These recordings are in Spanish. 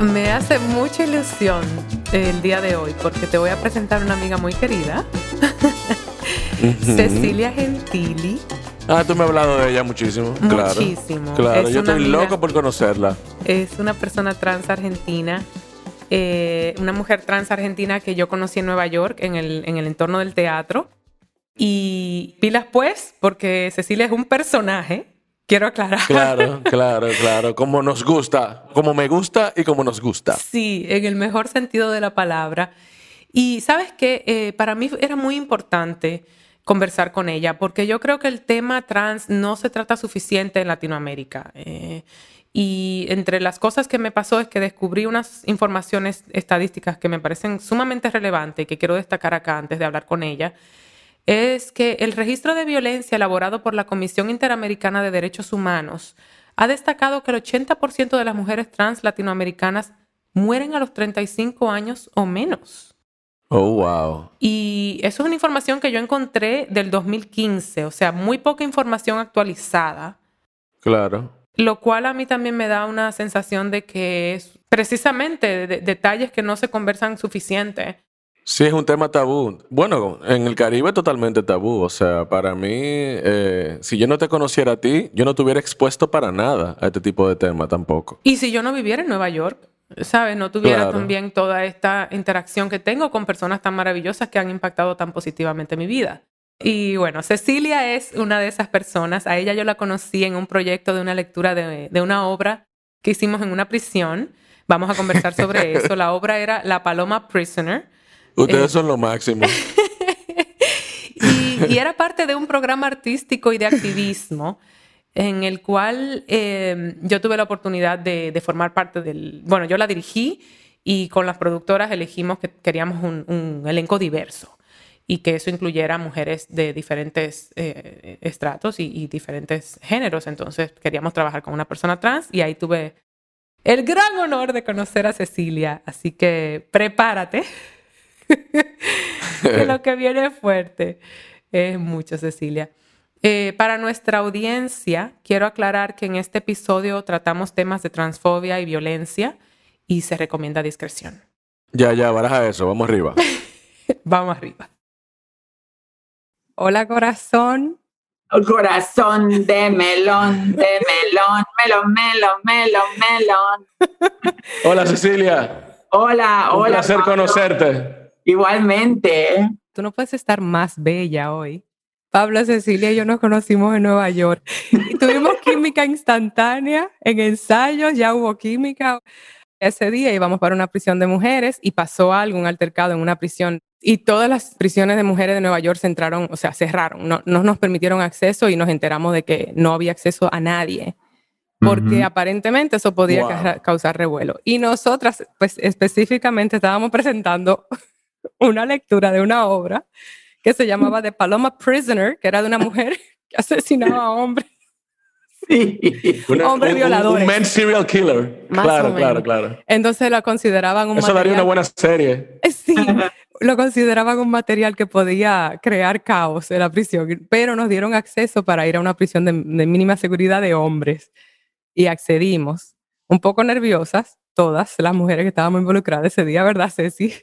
Me hace mucha ilusión el día de hoy porque te voy a presentar una amiga muy querida, Cecilia Gentili. Ah, tú me has hablado de ella muchísimo. Muchísimo. Claro, Es yo estoy amiga- loco por conocerla. Es una persona trans argentina, eh, una mujer trans argentina que yo conocí en Nueva York, en el, en el entorno del teatro. Y pilas pues, porque Cecilia es un personaje, quiero aclarar. Claro, claro, claro. Como nos gusta, como me gusta y como nos gusta. Sí, en el mejor sentido de la palabra. Y sabes que para mí era muy importante conversar con ella, porque yo creo que el tema trans no se trata suficiente en Latinoamérica. Eh, y entre las cosas que me pasó es que descubrí unas informaciones estadísticas que me parecen sumamente relevantes y que quiero destacar acá antes de hablar con ella. Es que el registro de violencia elaborado por la Comisión Interamericana de Derechos Humanos ha destacado que el 80% de las mujeres trans latinoamericanas mueren a los 35 años o menos. Oh, wow. Y eso es una información que yo encontré del 2015, o sea, muy poca información actualizada, Claro. lo cual a mí también me da una sensación de que es precisamente de- detalles que no se conversan suficiente. Sí, es un tema tabú. Bueno, en el Caribe totalmente tabú. O sea, para mí, eh, si yo no te conociera a ti, yo no te hubiera expuesto para nada a este tipo de tema tampoco. Y si yo no viviera en Nueva York, ¿sabes? No tuviera Claro. también toda esta interacción que tengo con personas tan maravillosas que han impactado tan positivamente mi vida. Y bueno, Cecilia es una de esas personas. A ella yo la conocí en un proyecto de una lectura de, de una obra que hicimos en una prisión. Vamos a conversar sobre eso. La obra era La Paloma Prisoner. Ustedes Eh. son lo máximo. Y, y era parte de un programa artístico y de activismo en el cual eh, yo tuve la oportunidad de, de formar parte del... Bueno, yo la dirigí y con las productoras elegimos que queríamos un, un elenco diverso y que eso incluyera mujeres de diferentes eh, estratos y, y diferentes géneros. Entonces queríamos trabajar con una persona trans y ahí tuve el gran honor de conocer a Cecilia. Así que prepárate. que lo que viene es fuerte. Es mucho, Cecilia. Eh, para nuestra audiencia, quiero aclarar que en este episodio tratamos temas de transfobia y violencia y se recomienda discreción. ya, ya, baraja eso. Vamos arriba. Vamos arriba. Hola, corazón. Corazón de melón, de melón, melón, melón, melón, melón. Hola, Cecilia. Hola, Un hola. placer Pablo. conocerte. Igualmente. Tú no puedes estar más bella hoy. Pablo, Cecilia y yo nos conocimos en Nueva York y tuvimos química instantánea en ensayos, ya hubo química. Ese día íbamos para una prisión de mujeres y pasó algo, un altercado en una prisión y todas las prisiones de mujeres de Nueva York se entraron, o sea, cerraron, no, no nos permitieron acceso y nos enteramos de que no había acceso a nadie porque Ujú. aparentemente eso podía Wow. ca- causar revuelo. Y nosotras, pues específicamente estábamos presentando una lectura de una obra que se llamaba The Paloma Prisoner, que era de una mujer que asesinaba a hombres. Sí. Una- Hombres un- violadores. Un, man serial killer. Más claro, claro, claro. Entonces la consideraban un Eso daría una buena serie. Sí, lo consideraban un material que podía crear caos en la prisión, pero nos dieron acceso para ir a una prisión de, de mínima seguridad de hombres y accedimos, un poco nerviosas, todas las mujeres que estábamos involucradas ese día, ¿verdad, Ceci?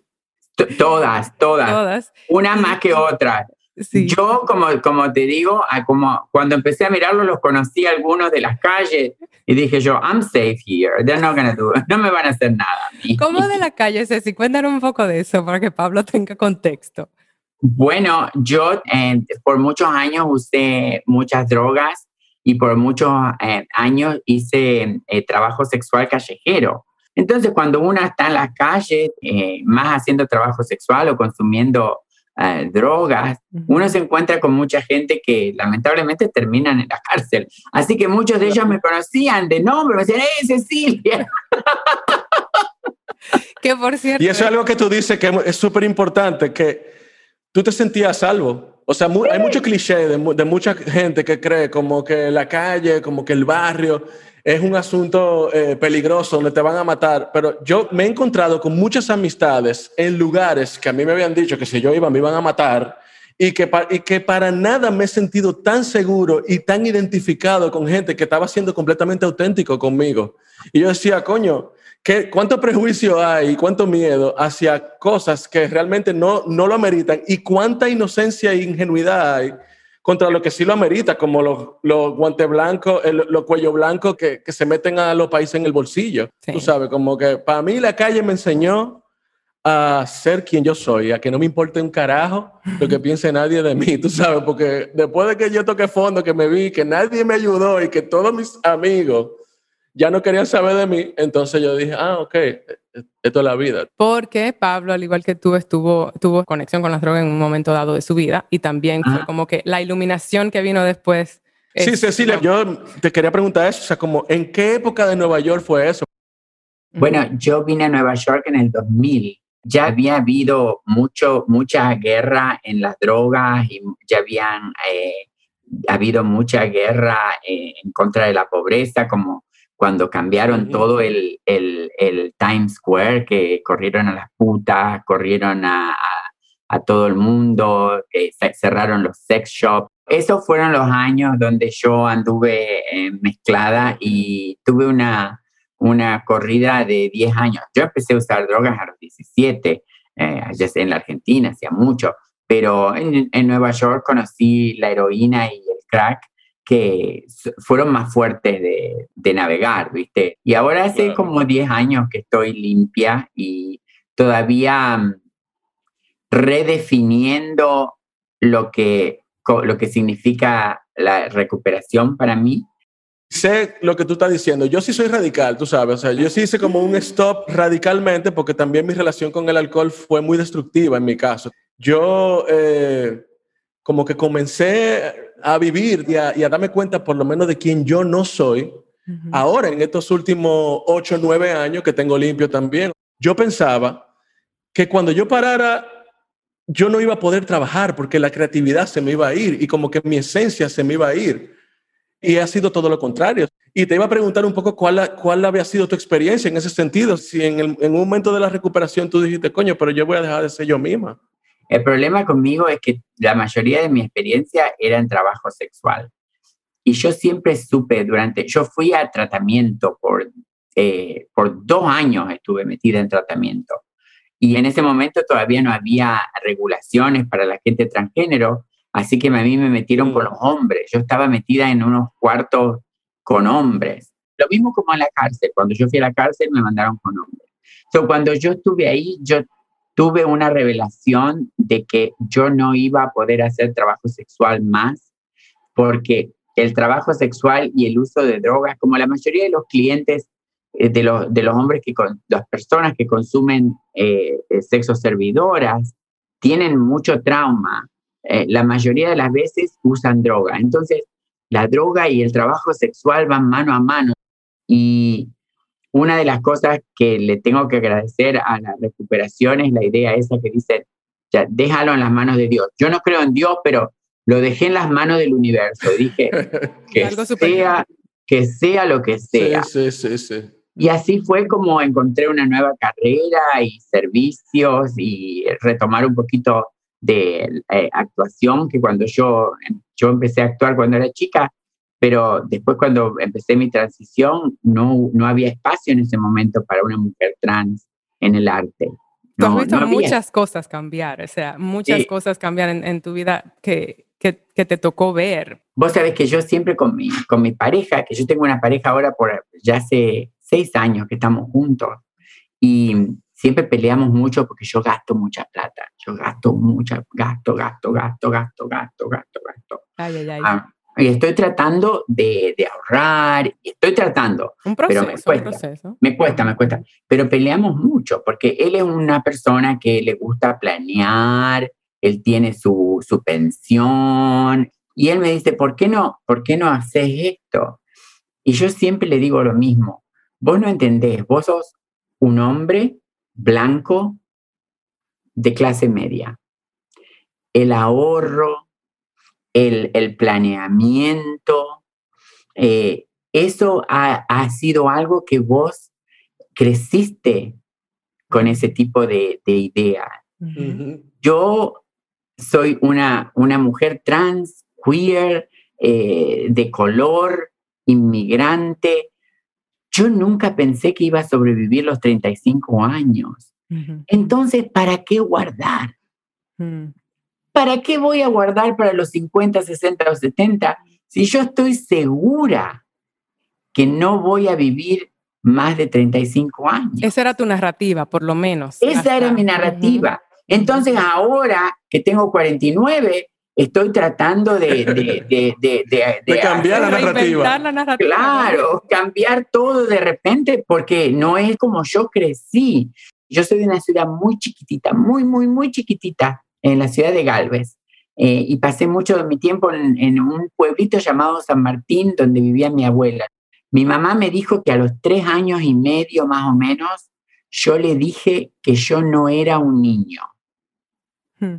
Todas, todas. Todas. Una más que otra. Sí. Yo, como, como te digo, a- como cuando empecé a mirarlos, los conocí algunos de las calles y dije yo, I'm safe here. They're not gonna do No me van a hacer nada a. ¿Cómo de la calle, Ceci? Cuéntanos un poco de eso para que Pablo tenga contexto. Bueno, yo eh, por muchos años usé muchas drogas y por muchos eh, años hice eh, trabajo sexual callejero. Entonces, cuando uno está en la calle, eh, más haciendo trabajo sexual o consumiendo eh, drogas, uno se encuentra con mucha gente que lamentablemente terminan en la cárcel. Así que muchos de ellos me conocían de nombre, me decían, ¡eh, Cecilia! que por cierto. Y eso es algo que tú dices que es súper importante, que tú te sentías salvo. O sea, hay mucho cliché de, de, mucha gente que cree como que la calle, como que el barrio es un asunto eh, peligroso donde te van a matar. Pero yo me he encontrado con muchas amistades en lugares que a mí me habían dicho que si yo iba me iban a matar y que, y que para nada me he sentido tan seguro y tan identificado con gente que estaba siendo completamente auténtico conmigo. Y yo decía, coño, ¿qué, ¿cuánto prejuicio hay cuánto miedo hacia cosas que realmente no, no lo ameritan? Y cuánta inocencia e ingenuidad hay contra lo que sí lo amerita, como los, los guantes blancos, los cuellos blancos que, que, se meten a los países en el bolsillo. Tú sabes, como que para mí la calle me enseñó a ser quien yo soy, a que no me importe un carajo lo que piense nadie de mí, tú sabes, porque después de que yo toqué fondo, que me vi, que nadie me ayudó y que todos mis amigos ya no querían saber de mí, entonces yo dije, ah, ok, esto es la vida. Porque Pablo, al igual que tú, estuvo, tuvo conexión con las drogas en un momento dado de su vida y también fue como que la iluminación que vino después. sí, Cecilia, yo te quería preguntar eso, o sea, como, ¿en qué época de Nueva York fue eso? Bueno, yo vine a Nueva York en el 2000 ya había habido mucho, mucha guerra en las drogas y ya habían eh, habido mucha guerra eh, en contra de la pobreza, como cuando cambiaron todo el, el, el, Times Square, que corrieron a las putas, corrieron a, a, todo el mundo, que cerraron los sex shops. Esos fueron los años donde yo anduve eh, mezclada y tuve una, una corrida de 10 años. Yo empecé a usar drogas a los 17, eh, ya sé, en la Argentina, hacía mucho, pero en, en, Nueva York conocí la heroína y el crack que fueron más fuertes de, de navegar, ¿viste? Y ahora hace como 10 años que estoy limpia y todavía mm, redefiniendo lo que, lo que significa la recuperación para mí sé lo que tú estás diciendo. Yo sí soy radical, tú sabes. O sea, yo sí hice como un stop radicalmente porque también mi relación con el alcohol fue muy destructiva en mi caso. Yo eh, como que comencé a vivir y a, darme cuenta por lo menos de quién yo no soy. Ahora, en estos últimos ocho, nueve años que tengo limpio también, yo pensaba que cuando yo parara, yo no iba a poder trabajar porque la creatividad se me iba a ir y como que mi esencia se me iba a ir y ha sido todo lo contrario. Y te iba a preguntar un poco cuál, cuál había sido tu experiencia en ese sentido, si en, el, en un momento de la recuperación tú dijiste, coño, pero yo voy a dejar de ser yo misma. El problema conmigo es que la mayoría de mi experiencia era en trabajo sexual. Y yo siempre supe durante, yo fui a tratamiento por, eh, por dos años, estuve metida en tratamiento. Y en ese momento todavía no había regulaciones para la gente transgénero, Así que a mí me metieron con los hombres. Yo estaba metida en unos cuartos con hombres. Lo mismo como en la cárcel. Cuando yo fui a la cárcel me mandaron con hombres. So, cuando yo estuve ahí, yo tuve una revelación de que yo no iba a poder hacer trabajo sexual más porque el trabajo sexual y el uso de drogas, como la mayoría de los clientes eh, de los, de los hombres, que las personas que consumen eh, sexo servidoras, tienen mucho trauma eh, la mayoría de las veces usan droga. Entonces, la droga y el trabajo sexual van mano a mano. Y una de las cosas que le tengo que agradecer a la recuperación es la idea esa que dice, ya, déjalo en las manos de Dios. Yo no creo en Dios, pero lo dejé en las manos del universo. Dije, que, sea, que sea lo que sea. Sí, sí, sí, y así fue como encontré una nueva carrera y servicios y retomar un poquito de eh, actuación que cuando yo, yo empecé a actuar cuando era chica, pero después cuando empecé mi transición no, no había espacio en ese momento para una mujer trans en el arte. Tú has visto muchas cosas cambiar, o sea, muchas cosas cambiar en, en tu vida que, que, que, te tocó ver. Vos sabés que yo siempre con mi, con mi pareja, que yo tengo una pareja ahora por ya hace seis años que estamos juntos, y siempre peleamos mucho porque yo gasto mucha plata. Yo gasto mucha, gasto, gasto, gasto, gasto, gasto, gasto, gasto. Ay, ay, ay. Ah, y estoy tratando de, de, ahorrar, estoy tratando. Un proceso, pero me cuesta, un proceso. Me cuesta, me cuesta. Pero peleamos mucho porque él es una persona que le gusta planear, él tiene su, su pensión, y él me dice, ¿por qué no? ¿Por qué no haces esto? Y yo siempre le digo lo mismo, vos no entendés, vos sos un hombre blanco de clase media. El ahorro, el, planeamiento, eh, eso ha, sido algo que vos creciste con ese tipo de, idea. Yo soy una, una mujer trans, queer, eh, de color, inmigrante. Yo nunca pensé que iba a sobrevivir los 35 años. Entonces, ¿para qué guardar? Mm. ¿Para qué voy a guardar para los 50, 60 o 70 si yo estoy segura que no voy a vivir más de 35 años? Esa era tu narrativa, por lo menos. Esa era mi narrativa. Entonces, ahora que tengo 49, estoy tratando de, de, de, cambiar la narrativa. Claro, cambiar todo de repente porque no es como yo crecí. Yo soy de una ciudad muy chiquitita, muy, muy, muy chiquitita, en la ciudad de Galvez. Eh, y pasé mucho de mi tiempo en, en, un pueblito llamado San Martín, donde vivía mi abuela. Mi mamá me dijo que a los tres años y medio más o menos, yo le dije que yo no era un niño. Hmm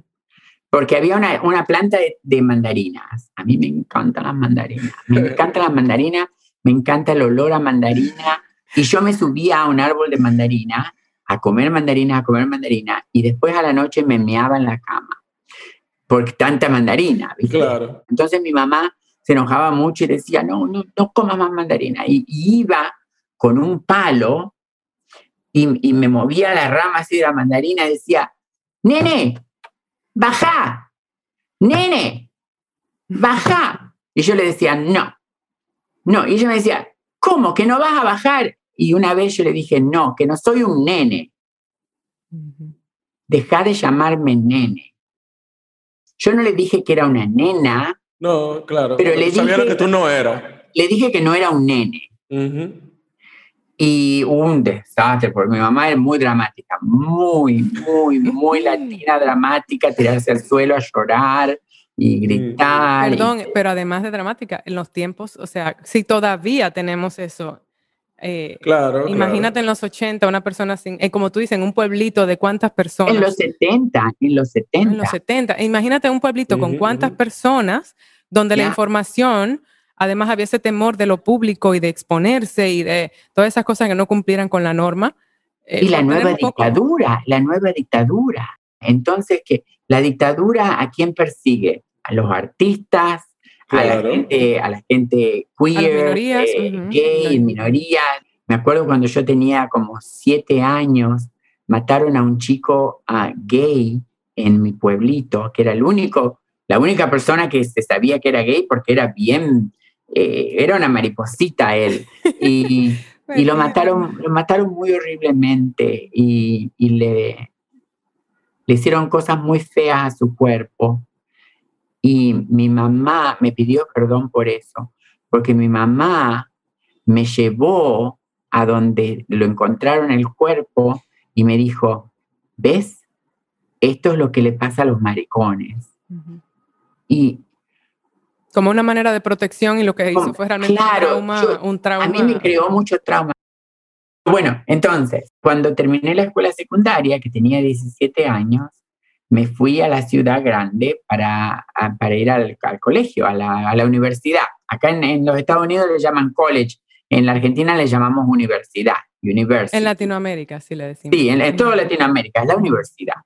porque había una, una planta de, mandarinas. A mí me encantan las mandarinas. Me encantan las mandarinas, me encanta el olor a mandarina. Y yo me subía a un árbol de mandarina a comer mandarinas, a comer mandarinas, y después a la noche me meaba en la cama. Por tanta mandarina, ¿viste? Claro. Entonces mi mamá se enojaba mucho y decía, no, no, no comas más mandarina. Y, iba con un palo y, y, me movía la rama así de la mandarina y decía, nene, baja, nene, baja. Y yo le decía, no, no. Y ella me decía, ¿cómo? ¿Que no vas a bajar? Y una vez yo le dije, no, que no soy un nene. Deja de llamarme nene. Yo no le dije que era una nena. No, claro. Pero le dije que tú no eras. Le dije que no era un nene. Y un desastre, porque mi mamá es muy dramática, muy, muy, muy latina, dramática, tirarse al suelo a llorar y gritar. Perdón, pero además de dramática, en los tiempos, o sea, si todavía tenemos eso, eh, claro, imagínate en los 80, una persona sin, eh, como tú dices, en un pueblito de cuántas personas. En los 70, en los 70. En los 70. Imagínate un pueblito con cuántas personas donde la información Además, había ese temor de lo público y de exponerse y de todas esas cosas que no cumplieran con la norma. Eh, y la nueva dictadura, la nueva dictadura. Entonces, que la dictadura a quién persigue? A los artistas, a, la gente, a la gente queer, eh, gay, minorías. Me acuerdo cuando yo tenía como siete años, mataron a un chico gay en mi pueblito, que era el único, la única persona que se sabía que era gay porque era bien eh, era una mariposita él. Y, y, lo, mataron, lo mataron muy horriblemente y, y le, le hicieron cosas muy feas a su cuerpo. Y mi mamá me pidió perdón por eso, porque mi mamá me llevó a donde lo encontraron el cuerpo y me dijo, ¿ves? Esto es lo que le pasa a los maricones. Y como una manera de protección y lo que hizo fue realmente un, trauma, A mí me creó mucho trauma. Bueno, entonces, cuando terminé la escuela secundaria, que tenía 17 años, me fui a la ciudad grande para, para ir al, colegio, a la, a la, universidad. Acá en, los Estados Unidos le llaman college, en la Argentina le llamamos universidad. En Latinoamérica, sí le decimos. Sí, en, en toda Latinoamérica, es la universidad.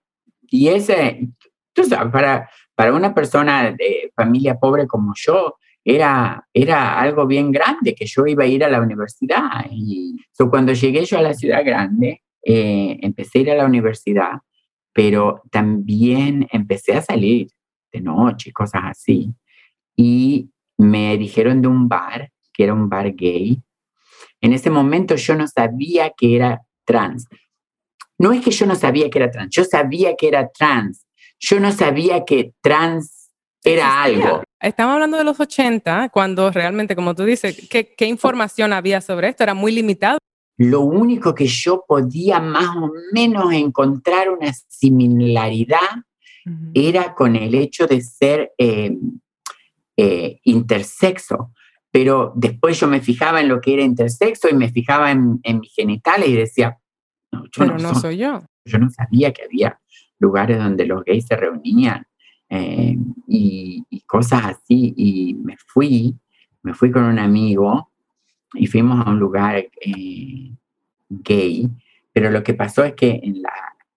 Y ese, tú sabes, para, para una persona de familia pobre como yo, era, era algo bien grande que yo iba a ir a la universidad. Y cuando llegué yo a la ciudad grande, eh, empecé a ir a la universidad, pero también empecé a salir de noche, cosas así. Y me dijeron de un bar, que era un bar gay. En ese momento yo no sabía que era trans. No es que yo no sabía que era trans, yo sabía que era trans, yo no sabía que trans era algo. Estamos hablando de los 80, cuando realmente, como tú dices, ¿qué, información había sobre esto? Era muy limitado. Lo único que yo podía más o menos encontrar una similaridad era con el hecho de ser eh, eh, intersexo. Pero después yo me fijaba en lo que era intersexo y me fijaba en, en mis genitales y decía, No, yo Pero no, soy, yo. Yo no sabía que había lugares donde los gays se reunían eh, y, cosas así. Y me fui, me fui con un amigo y fuimos a un lugar eh, gay. Pero lo que pasó es que en la,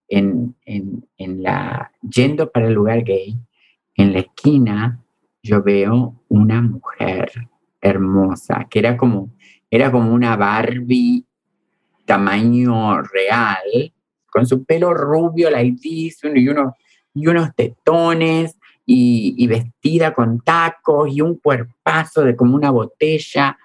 en, en, en la, yendo para el lugar gay, en la esquina yo veo una mujer hermosa, que era como, era como una Barbie tamaño real, con su pelo rubio, laidísimo, y, uno, y unos tetones, y, y, vestida con tacos, y un cuerpazo de como una botella.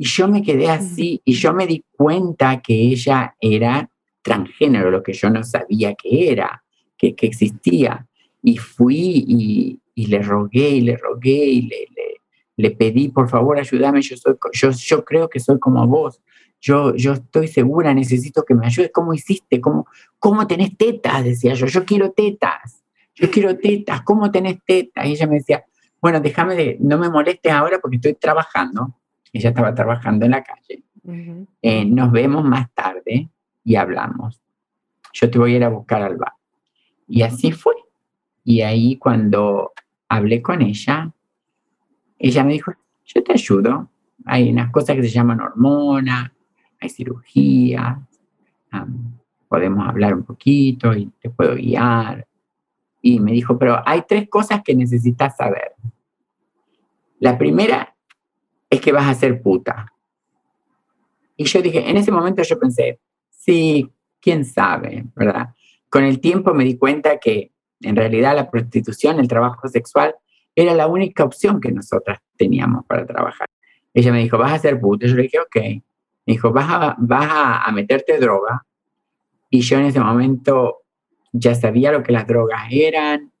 Y yo me quedé así, y yo me di cuenta que ella era transgénero, lo que yo no sabía que era, que, que existía. Y fui y, y le rogué y le rogué y le, le, pedí, por favor, ayúdame, yo, soy, yo, yo creo que soy como vos, yo, yo estoy segura, necesito que me ayudes, ¿cómo hiciste? ¿Cómo, ¿Cómo tenés tetas? Decía yo, yo quiero tetas, yo quiero tetas, ¿cómo tenés tetas? Y ella me decía, bueno, déjame de, no me molestes ahora porque estoy trabajando. Ella estaba trabajando en la calle. Eh, nos vemos más tarde y hablamos. Yo te voy a ir a buscar al bar. Y así fue. Y ahí cuando hablé con ella, ella me dijo, yo te ayudo. Hay unas cosas que se llaman hormonas, hay cirugía, podemos hablar un poquito y te puedo guiar. Y me dijo, pero hay tres cosas que necesitas saber. La primera es que vas a ser puta. Y yo dije, en ese momento yo pensé, sí, quién sabe, ¿verdad? Con el tiempo me di cuenta que en realidad la prostitución, el trabajo sexual, era la única opción que nosotras teníamos para trabajar. Ella me dijo, vas a ser puta. Yo le dije, ok. Me dijo, vas a, vas a, meterte droga. Y yo en ese momento ya sabía lo que las drogas eran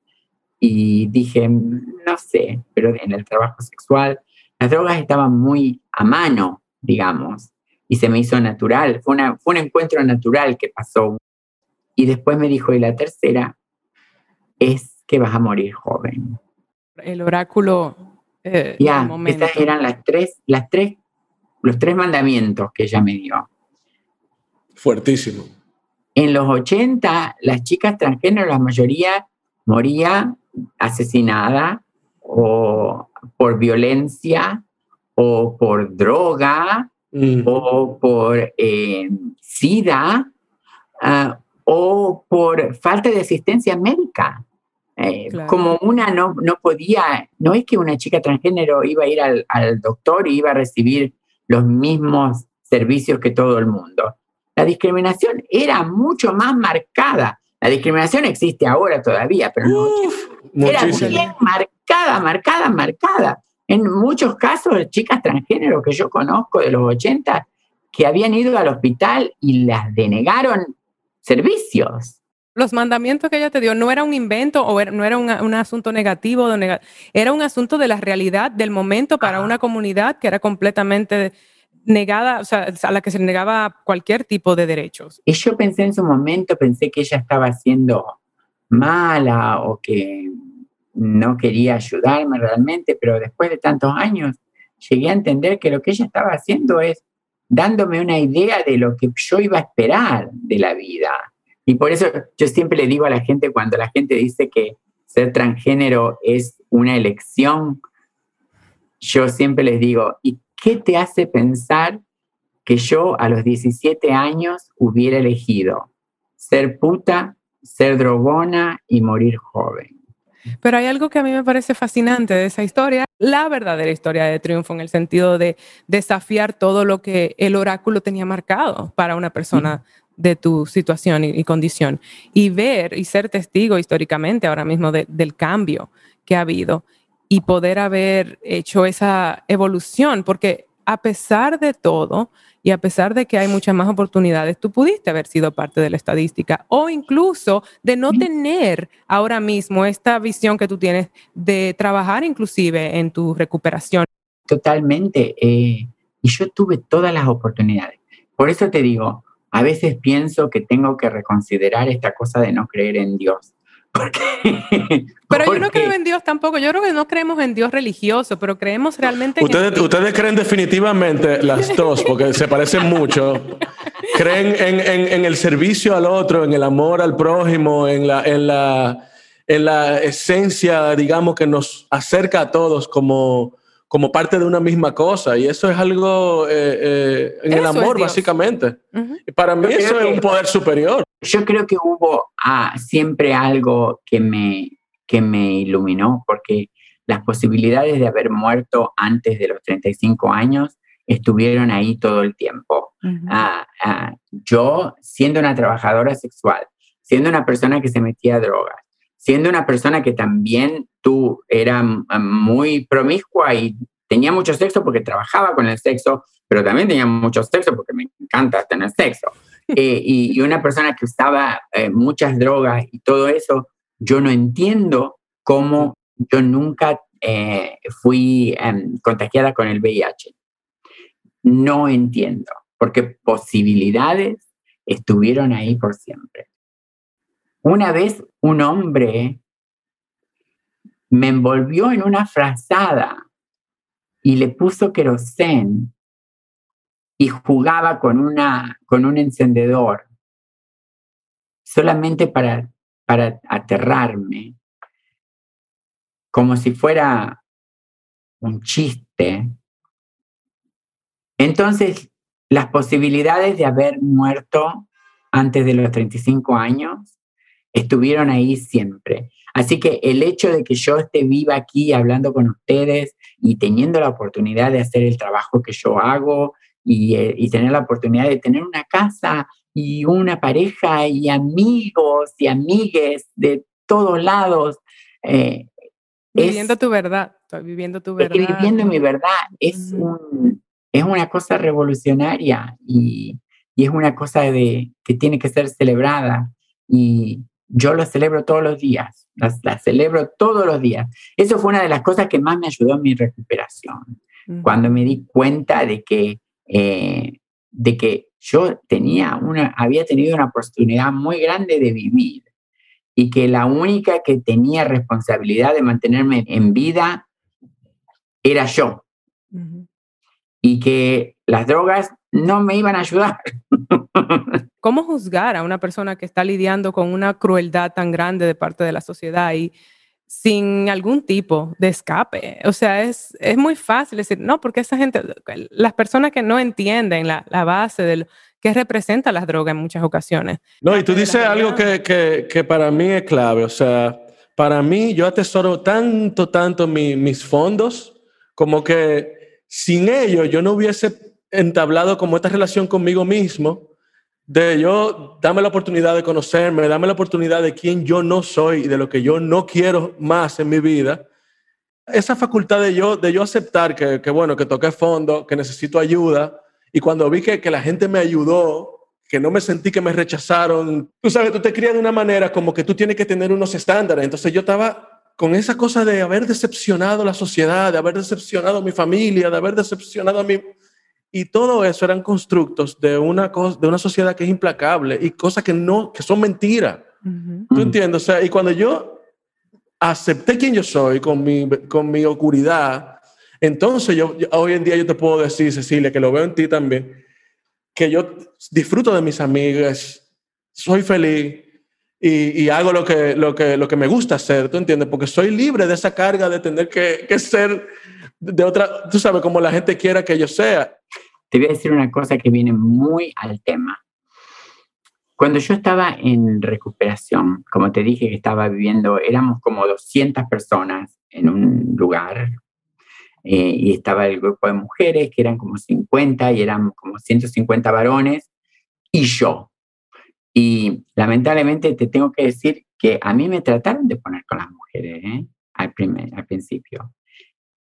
y dije, no sé, pero en el trabajo sexual las drogas estaban muy a mano, digamos, y se me hizo natural. Fue, una, fue un encuentro natural que pasó. Y después me dijo, y la tercera, es que vas a morir joven. El oráculo. Eh, ya, estas eran las tres, las tres, los tres mandamientos que ella me dio. Fuertísimo. En los 80, las chicas transgénero, la mayoría moría asesinada o por violencia o por droga mm. o por eh, sida uh, o por falta de asistencia médica. Eh, como una no, no podía, no es que una chica transgénero iba a ir al, al doctor y iba a recibir los mismos servicios que todo el mundo. La discriminación era mucho más marcada. La discriminación existe ahora todavía, pero no, era bien marcada, marcada, marcada. En muchos casos, chicas transgénero que yo conozco de los 80 que habían ido al hospital y las denegaron servicios los mandamientos que ella te dio no era un invento o no era un, asunto negativo, era un asunto de la realidad del momento para una comunidad que era completamente negada, o sea, a la que se negaba cualquier tipo de derechos. Y yo pensé en su momento, pensé que ella estaba siendo mala o que no quería ayudarme realmente, pero después de tantos años llegué a entender que lo que ella estaba haciendo es dándome una idea de lo que yo iba a esperar de la vida y por eso yo siempre le digo a la gente, cuando la gente dice que ser transgénero es una elección, yo siempre les digo, ¿y qué te hace pensar que yo a los 17 años hubiera elegido ser puta, ser drogona y morir joven? Pero hay algo que a mí me parece fascinante de esa historia, la verdadera historia de triunfo en el sentido de desafiar todo lo que el oráculo tenía marcado para una persona de tu situación y, condición. Y ver y ser testigo históricamente ahora mismo del cambio que ha habido y poder haber hecho esa evolución, porque a pesar de todo y a pesar de que hay muchas más oportunidades, tú pudiste haber sido parte de la estadística o incluso de no tener ahora mismo esta visión que tú tienes de trabajar inclusive en tu recuperación. Totalmente. Eh, y yo tuve todas las oportunidades. Por eso te digo, a veces pienso que tengo que reconsiderar esta cosa de no creer en Dios, pero yo no creo en Dios tampoco. Yo creo que no creemos en Dios religioso, pero creemos realmente ustedes, en Ustedes creen definitivamente las dos, porque se parecen mucho. Creen en, el servicio al otro, en el amor al prójimo, en la, en la, en la esencia, digamos, que nos acerca a todos como, como parte de una misma cosa. Y eso es algo eh, eh, en el amor, básicamente. y para mí eso es un poder superior. Yo creo que hubo ah, siempre algo que me, que me iluminó, porque las posibilidades de haber muerto antes de los 35 años estuvieron ahí todo el tiempo. Ah, ah, yo, siendo una trabajadora sexual, siendo una persona que se metía a drogas, siendo una persona que también tú era muy promiscua y tenía mucho sexo porque trabajaba con el sexo, pero también tenía mucho sexo porque me encanta tener sexo. Eh, y, una persona que usaba eh, muchas drogas y todo eso, yo no entiendo cómo yo nunca eh, fui em, contagiada con el VIH. No entiendo, porque posibilidades estuvieron ahí por siempre. Una vez un hombre me envolvió en una frazada y le puso querosén y jugaba con, una, con un encendedor solamente para, para aterrarme, como si fuera un chiste. Entonces, las posibilidades de haber muerto antes de los 35 años estuvieron ahí siempre. Así que el hecho de que yo esté viva aquí hablando con ustedes y teniendo la oportunidad de hacer el trabajo que yo hago y, eh, tener la oportunidad de tener una casa y una pareja y amigos y amigues de todos lados. Eh, viviendo tu verdad, estoy viviendo tu verdad. Viviendo mi verdad es, un, es una cosa revolucionaria y, y es una cosa de, que tiene que ser celebrada. Y, yo lo celebro todos los días, las, celebro todos los días. Eso fue una de las cosas que más me ayudó en mi recuperación, cuando me di cuenta de que, eh, de que yo tenía una, había tenido una oportunidad muy grande de vivir y que la única que tenía responsabilidad de mantenerme en vida era yo. Y que las drogas no me iban a ayudar. ¿Cómo juzgar a una persona que está lidiando con una crueldad tan grande de parte de la sociedad y sin algún tipo de escape? O sea, es, es muy fácil decir, no, porque esa gente, las personas que no entienden la, la base de lo que representa las drogas en muchas ocasiones. No, y tú dices algo que, que, que, para mí es clave, o sea, para mí yo atesoro tanto, tanto mis fondos, como que sin ellos yo no hubiese entablado como esta relación conmigo mismo de yo, dame la oportunidad de conocerme, dame la oportunidad de quién yo no soy y de lo que yo no quiero más en mi vida. Esa facultad de yo, de yo aceptar que, que bueno, que toqué fondo, que necesito ayuda, y cuando vi que, que la gente me ayudó, que no me sentí que me rechazaron, tú sabes, tú te crías de una manera como que tú tienes que tener unos estándares. Entonces yo estaba con esa cosa de haber decepcionado la sociedad, de haber decepcionado a mi familia, de haber decepcionado a mi, y todo eso eran constructos de una, de una sociedad que es implacable y cosas que, no, que son mentiras. ¿Tú entiendes? O sea, y cuando yo acepté quién yo soy con mi, con mi oscuridad, entonces yo, hoy en día yo te puedo decir, Cecilia, que lo veo en ti también, que yo disfruto de mis amigas, soy feliz y, y, hago lo que, lo, que, lo que me gusta hacer, ¿tú entiendes? Porque soy libre de esa carga de tener que, que ser de otra, tú sabes, como la gente quiera que yo sea. Te voy a decir una cosa que viene muy al tema. Cuando yo estaba en recuperación, como te dije que estaba viviendo, éramos como 200 personas en un lugar eh, y estaba el grupo de mujeres que eran como 50 y eran como 150 varones y yo. Y lamentablemente te tengo que decir que a mí me trataron de poner con las mujeres ¿eh? al, primer, al principio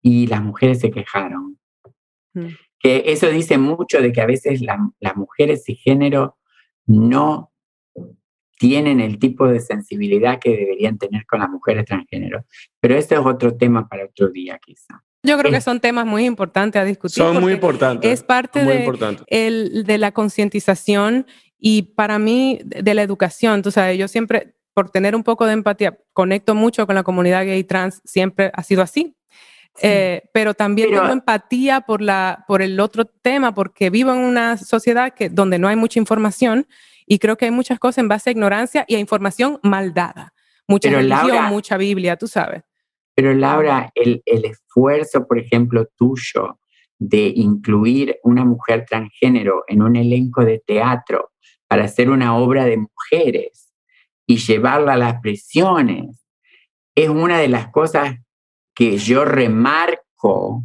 y las mujeres se quejaron. Mm. Que eso dice mucho de que a veces las mujeres y género no tienen el tipo de sensibilidad que deberían tener con las mujeres transgénero. Pero ese es otro tema para otro día, quizá. Yo creo que son temas muy importantes a discutir. Son muy importantes. Es parte de, el, de la concientización y para mí de la educación. Tú sabes, yo siempre por tener un poco de empatía, conecto mucho con la comunidad gay y trans, siempre ha sido así. Eh, pero también tengo empatía por, la, por el otro tema, porque vivo en una sociedad que, donde no hay mucha información y creo que hay muchas cosas en base a ignorancia y a información mal dada. Mucha religión, mucha Biblia, tú sabes. Pero Laura, el, el esfuerzo, por ejemplo, tuyo de incluir una mujer transgénero en un elenco de teatro para hacer una obra de mujeres y llevarla a las prisiones, es una de las cosas que yo remarco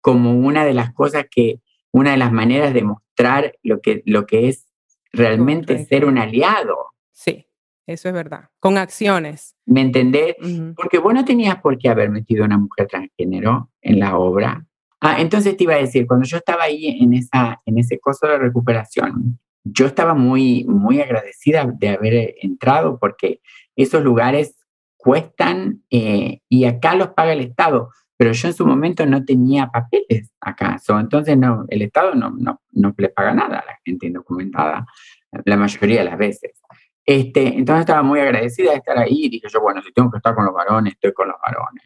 como una de las cosas que, una de las maneras de mostrar lo que, lo que es realmente ser un aliado. Sí, eso es verdad, con acciones. ¿Me entendés? Porque vos no tenías por qué haber metido a una mujer transgénero en la obra. Ah, entonces te iba a decir, cuando yo estaba ahí en, esa, en ese costo de recuperación, yo estaba muy, muy agradecida de haber entrado porque esos lugares cuestan eh, y acá los paga el Estado, pero yo en su momento no tenía papeles acá, entonces no, el Estado no, no, no le paga nada a la gente indocumentada la mayoría de las veces. Este, entonces estaba muy agradecida de estar ahí y dije yo, bueno, si tengo que estar con los varones, estoy con los varones.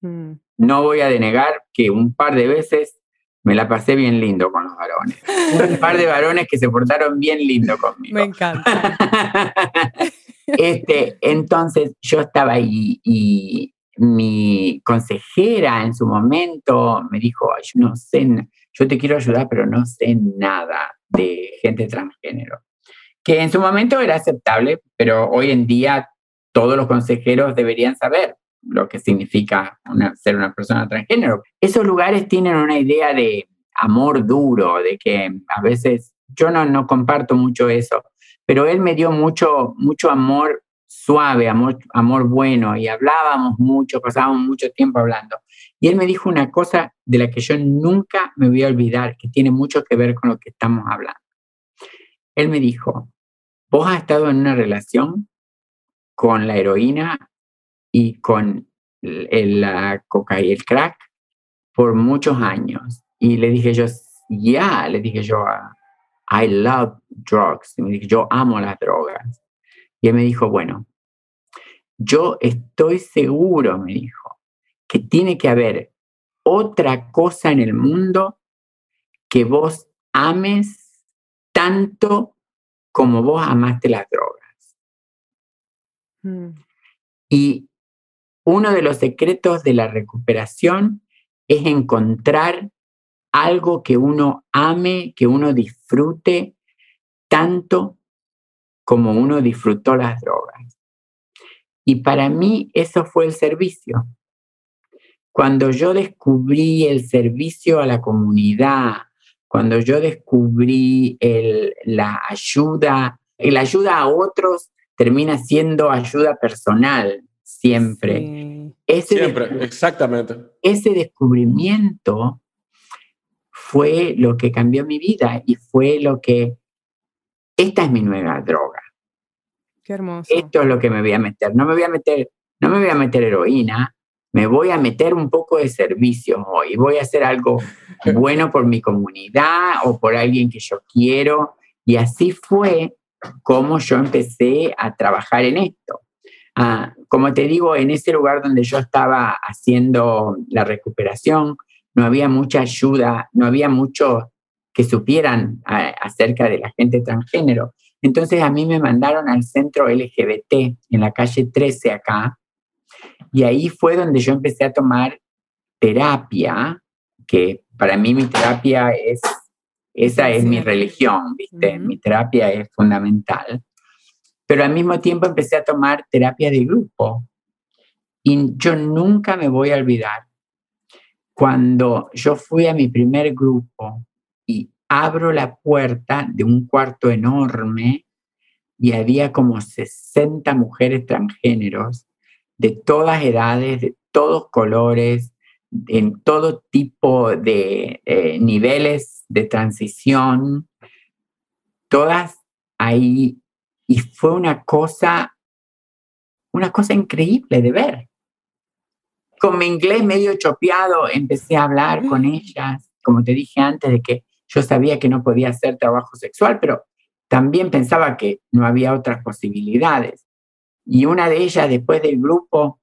Mm. No voy a denegar que un par de veces me la pasé bien lindo con los varones. Un par de varones que se portaron bien lindo conmigo. Me encanta. este, entonces yo estaba ahí y mi consejera en su momento me dijo, yo no sé, yo te quiero ayudar, pero no sé nada de gente transgénero. Que en su momento era aceptable, pero hoy en día todos los consejeros deberían saber lo que significa ser una persona transgénero. Esos lugares tienen una idea de amor duro, de que a veces yo no, no comparto mucho eso, pero él me dio mucho, mucho amor suave, amor, amor bueno, y hablábamos mucho, pasábamos mucho tiempo hablando. Y él me dijo una cosa de la que yo nunca me voy a olvidar, que tiene mucho que ver con lo que estamos hablando. Él me dijo, vos has estado en una relación con la heroína y con el, la coca y el crack por muchos años. Y le dije yo, ya, le dije yo, I love drugs. Y me dije, yo amo las drogas. Y él me dijo, bueno, yo estoy seguro, me dijo, que tiene que haber otra cosa en el mundo que vos ames tanto como vos amaste las drogas. Mm. Y uno de los secretos de la recuperación es encontrar algo que uno ame, que uno disfrute tanto como uno disfrutó las drogas. Y para mí eso fue el servicio. Cuando yo descubrí el servicio a la comunidad, cuando yo descubrí la ayuda, la ayuda a otros termina siendo ayuda personal, siempre. siempre, exactamente. Ese descubrimiento fue lo que cambió mi vida y fue lo que, esta es mi nueva droga. Qué hermoso. Esto es lo que me voy a meter. No me voy a meter, no me voy a meter heroína, me voy a meter un poco de servicio hoy. Voy a hacer algo bueno por mi comunidad o por alguien que yo quiero. Y así fue como yo empecé a trabajar en esto. Ah, como te digo, en ese lugar donde yo estaba haciendo la recuperación, no había mucha ayuda, no había mucho que supieran acerca de la gente transgénero. Entonces a mí me mandaron al centro LGBT en la calle 13 acá, y ahí fue donde yo empecé a tomar terapia, que para mí mi terapia es, esa es mi religión, ¿viste? Mi terapia es fundamental pero al mismo tiempo empecé a tomar terapia de grupo. Y yo nunca me voy a olvidar cuando yo fui a mi primer grupo y abro la puerta de un cuarto enorme y había como 60 mujeres transgéneros de todas edades, de todos colores, en todo tipo de eh, niveles de transición, todas ahí y fue una cosa, una cosa increíble de ver. Con mi inglés medio chopeado empecé a hablar con mm. ellas, como te dije antes, de que yo sabía que no podía hacer trabajo sexual, pero también pensaba que no había otras posibilidades. Y una de ellas, después del grupo,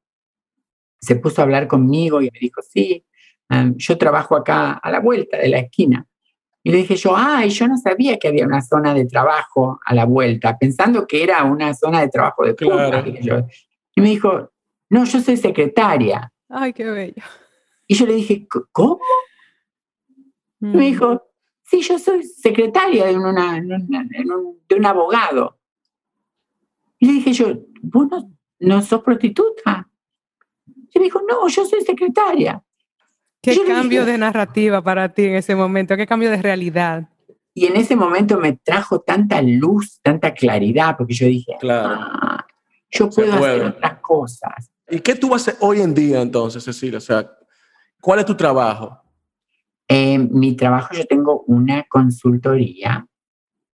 se puso a hablar conmigo y me dijo, sí, yo trabajo acá a la vuelta de la esquina. Y le dije yo, ay, yo no sabía que había una zona de trabajo a la vuelta, pensando que era una zona de trabajo de claro. Y me dijo, no, yo soy secretaria. Ay, qué bello. Y yo le dije, ¿cómo? Y me mm. dijo, sí, yo soy secretaria de, una, de un abogado. Y le dije yo, ¿vos no, sos prostituta? Y me dijo, no, yo soy secretaria. ¿Qué cambio de narrativa para ti en ese momento? ¿Qué cambio de realidad? Y en ese momento me trajo tanta luz, tanta claridad, porque yo dije, claro. Ah, yo puedo hacer otras cosas. ¿Y qué tú haces hoy en día entonces, Cecilia? O sea, ¿cuál es tu trabajo? Eh, mi trabajo, yo tengo una consultoría.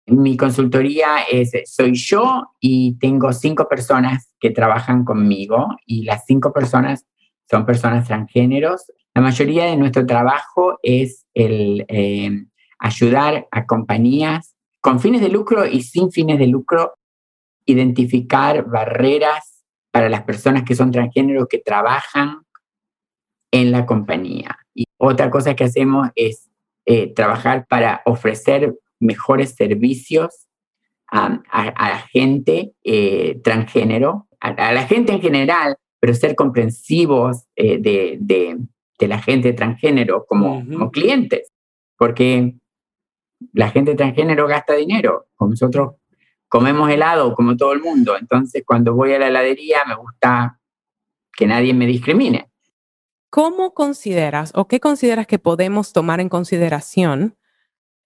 Mi consultoría es, soy yo y tengo cinco personas que trabajan conmigo y las cinco personas son personas transgéneros la mayoría de nuestro trabajo es el eh, ayudar a compañías con fines de lucro y sin fines de lucro, identificar barreras para las personas que son transgénero que trabajan en la compañía. Y otra cosa que hacemos es eh, trabajar para ofrecer mejores servicios a, la gente eh, transgénero, a, la gente en general, pero ser comprensivos de, de la gente transgénero como, como clientes, porque la gente transgénero gasta dinero, como nosotros comemos helado como todo el mundo, entonces cuando voy a la heladería me gusta que nadie me discrimine. ¿Cómo consideras o qué consideras que podemos tomar en consideración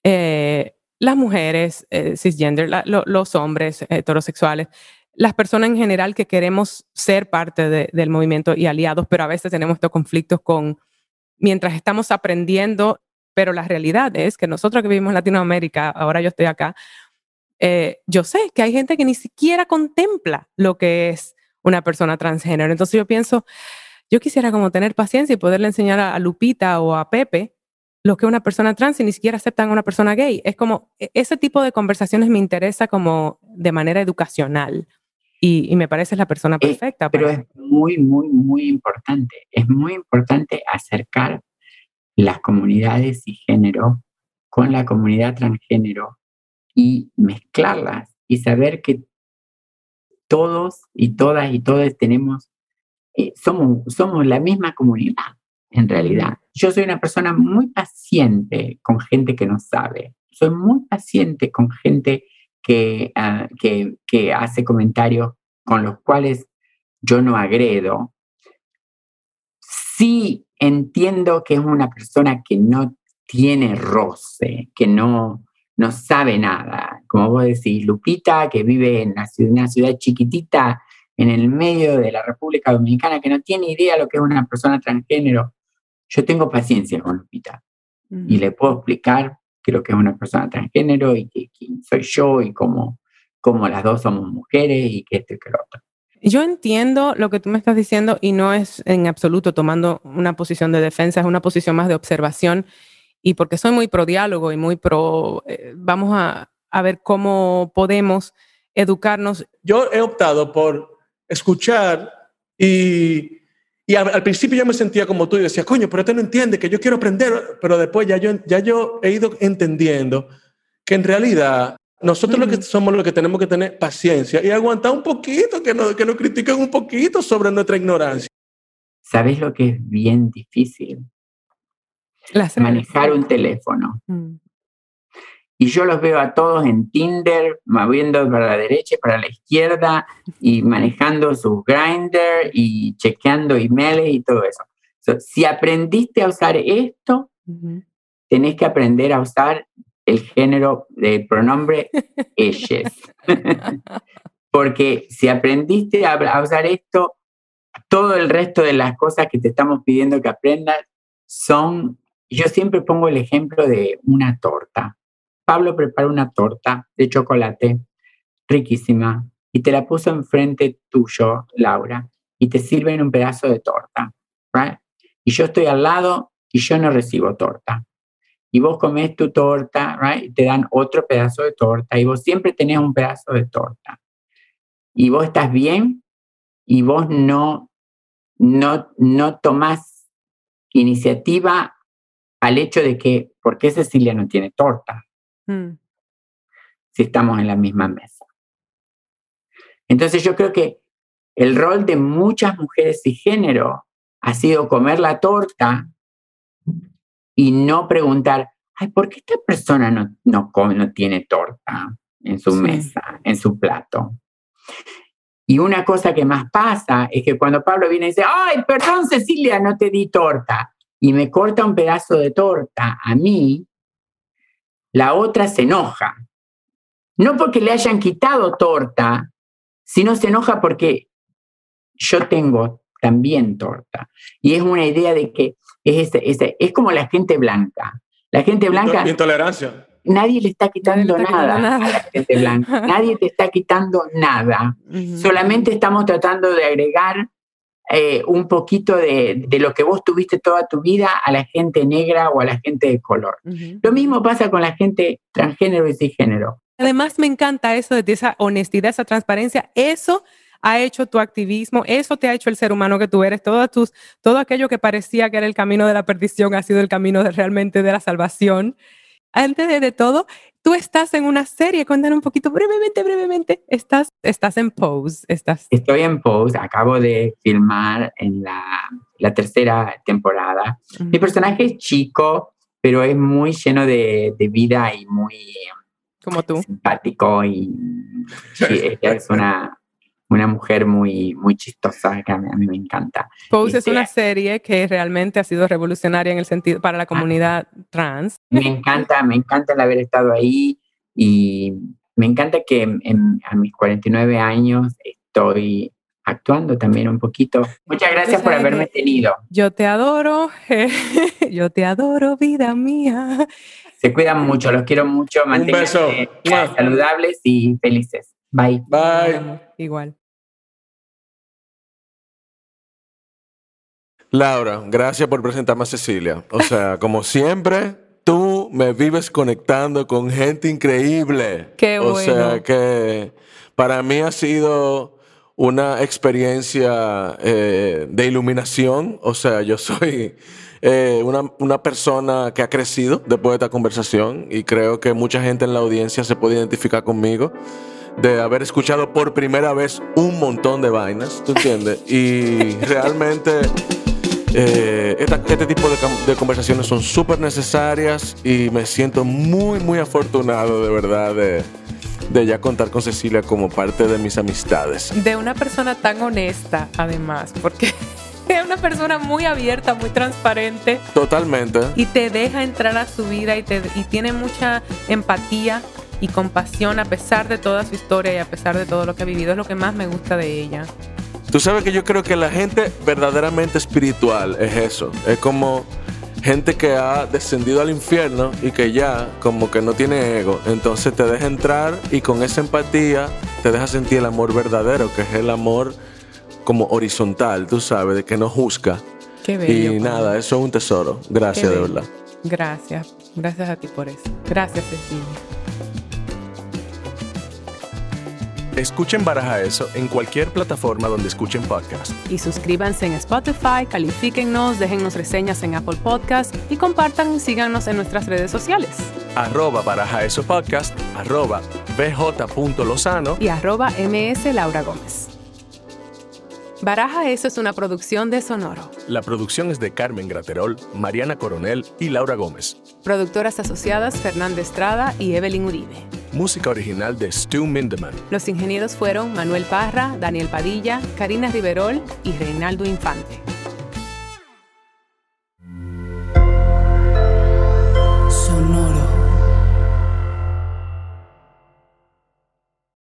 eh, las mujeres eh, cisgender, los hombres heterosexuales, las personas en general que queremos ser parte del movimiento y aliados, pero a veces tenemos estos conflictos con, mientras estamos aprendiendo, pero la realidad es que nosotros que vivimos en Latinoamérica, ahora yo estoy acá, eh, yo sé que hay gente que ni siquiera contempla lo que es una persona transgénero. Entonces yo pienso, yo quisiera como tener paciencia y poderle enseñar a, Lupita o a Pepe lo que es una persona trans y ni siquiera aceptan a una persona gay. Es como, e, ese tipo de conversaciones me interesa como de manera educacional y, me parece la persona eh, perfecta. pero es muy, muy, muy importante. Es muy importante acercar las comunidades y género con la comunidad transgénero y mezclarlas y saber que todos y todas y todos tenemos, eh, somos, somos la misma comunidad en realidad. Yo soy una persona muy paciente con gente que no sabe. Soy muy paciente con gente Ah, que, que, hace comentarios con los cuales yo no agredo, sí entiendo que es una persona que no tiene roce, que no, no sabe nada. Como vos decís, Lupita, que vive en una ciudad, chiquitita en el medio de la República Dominicana, que no tiene idea lo que es una persona transgénero. Yo tengo paciencia con Lupita y le puedo explicar creo que es una persona transgénero y que, soy yo y como, como las dos somos mujeres y que esto y que lo otro. Yo entiendo lo que tú me estás diciendo y no es en absoluto tomando una posición de defensa, es una posición más de observación y porque soy muy pro diálogo y muy pro, eh, vamos a, a ver cómo podemos educarnos. Yo he optado por escuchar y y al, principio yo me sentía como tú y decía, coño, pero este no entiende que yo quiero aprender, pero después ya yo, ya yo he ido entendiendo que en realidad nosotros lo que somos los que tenemos que tener paciencia y aguantar un poquito, que nos, que nos critiquen un poquito sobre nuestra ignorancia. ¿Sabes lo que es bien difícil? Manejar un teléfono. Mm. Y yo los veo a todos en Tinder, moviendo para la derecha y para la izquierda, y manejando sus grinders y chequeando emails y todo eso. si aprendiste a usar esto, tenés que aprender a usar el género de pronombre ellos. Porque si aprendiste a usar esto, todo el resto de las cosas que te estamos pidiendo que aprendas son, yo siempre pongo el ejemplo de una torta. Pablo prepara una torta de chocolate riquísima y te la puso enfrente tuyo, Laura, y te sirven un pedazo de torta, right? Y yo estoy al lado y yo no recibo torta. Y vos comés tu torta, right? Te dan otro pedazo de torta y vos siempre tenés un pedazo de torta. Y vos estás bien y vos no, no, no tomás iniciativa al hecho de que, ¿por qué Cecilia no tiene torta? Mm. Si estamos en la misma mesa. Entonces yo creo que el rol de muchas mujeres y género ha sido comer la torta y no preguntar, ay, ¿por qué esta persona no, no, come, no tiene torta en su Sí. mesa, en su plato? Y una cosa que más pasa es que cuando Pablo viene y dice, ay, perdón Cecilia, no te di torta, y me corta un pedazo de torta a mí, la otra se enoja. No porque le hayan quitado torta, sino se enoja porque yo tengo también torta. Y es una idea de que es, como la gente blanca. La gente blanca, Intolerancia. nadie le está quitando está quitando nada, nada. a la gente blanca. Nadie te está quitando nada. Solamente estamos tratando de agregar eh, un poquito de, de lo que vos tuviste toda tu vida a la gente negra o a la gente de color. Ujú. Lo mismo pasa con la gente transgénero y cisgénero. Además, me encanta eso de esa honestidad, esa transparencia. Eso ha hecho tu activismo, eso te ha hecho el ser humano que tú eres. Todas tus, todo aquello que parecía que era el camino de la perdición ha sido el camino de, realmente de la salvación. Antes de, de todo, tú estás en una serie, cuéntanos un poquito brevemente, brevemente. Estás, estás en Pose, estás. Estoy en Pose, acabo de filmar en la, la tercera temporada. Mi personaje es chico, pero es muy lleno de, de vida y muy como tú. simpático y sí, es una, una mujer muy, muy chistosa que a mí, a mí me encanta. Pose es Este- una serie que realmente ha sido revolucionaria en el sentido para la comunidad trans. Me encanta, me encanta el haber estado ahí y me encanta que en- en- a mis 49 años estoy actuando también un poquito. Muchas gracias por haberme tenido. Yo te adoro, yo te adoro, vida mía. Se cuidan mucho, los quiero mucho. Manténganse saludables y felices. Bye. Bye. Igual. Laura, gracias por presentarme a Cecilia. O sea, como siempre, tú me vives conectando con gente increíble. Qué O sea, bueno. que para mí ha sido una experiencia eh, de iluminación. O sea, yo soy eh, una, una persona que ha crecido después de esta conversación y creo que mucha gente en la audiencia se puede identificar conmigo de haber escuchado por primera vez un montón de vainas, ¿tú entiendes? Y realmente eh, esta- este tipo de, conversaciones son súper necesarias y me siento muy, muy afortunado de verdad de, de ya contar con Cecilia como parte de mis amistades. De una persona tan honesta, además, porque es una persona muy abierta, muy transparente Totalmente. y te deja entrar a su vida y, te, y tiene mucha empatía y compasión a pesar de toda su historia y a pesar de todo lo que ha vivido. Es lo que más me gusta de ella. Tú sabes que yo creo que la gente verdaderamente espiritual es eso. Es como gente que ha descendido al infierno y que ya como que no tiene ego. Entonces te deja entrar y con esa empatía te deja sentir el amor verdadero, que es el amor como horizontal, tú sabes, de que no juzga. Qué bello. Y nada, eso es un tesoro. Gracias, de verdad. Gracias. Gracias a ti por eso. Gracias, Cecilia. Escuchen Baraja Eso en cualquier plataforma donde escuchen podcast. Y suscríbanse en Spotify, califíquennos, déjennos reseñas en Apple Podcast y compartan y síganos en nuestras redes sociales. Arroba Baraja Eso Podcast, arroba bj.lozano. Y arroba MS Laura Gómez. Baraja Eso es una producción de Sonoro. La producción es de Carmen Graterol, Mariana Coronel y Laura Gómez. Productoras asociadas Fernanda Estrada y Evelyn Uribe. Música original de Stu Mindeman. Los ingenieros fueron Manuel Parra, Daniel Padilla, Karina Riverol y Reinaldo Infante.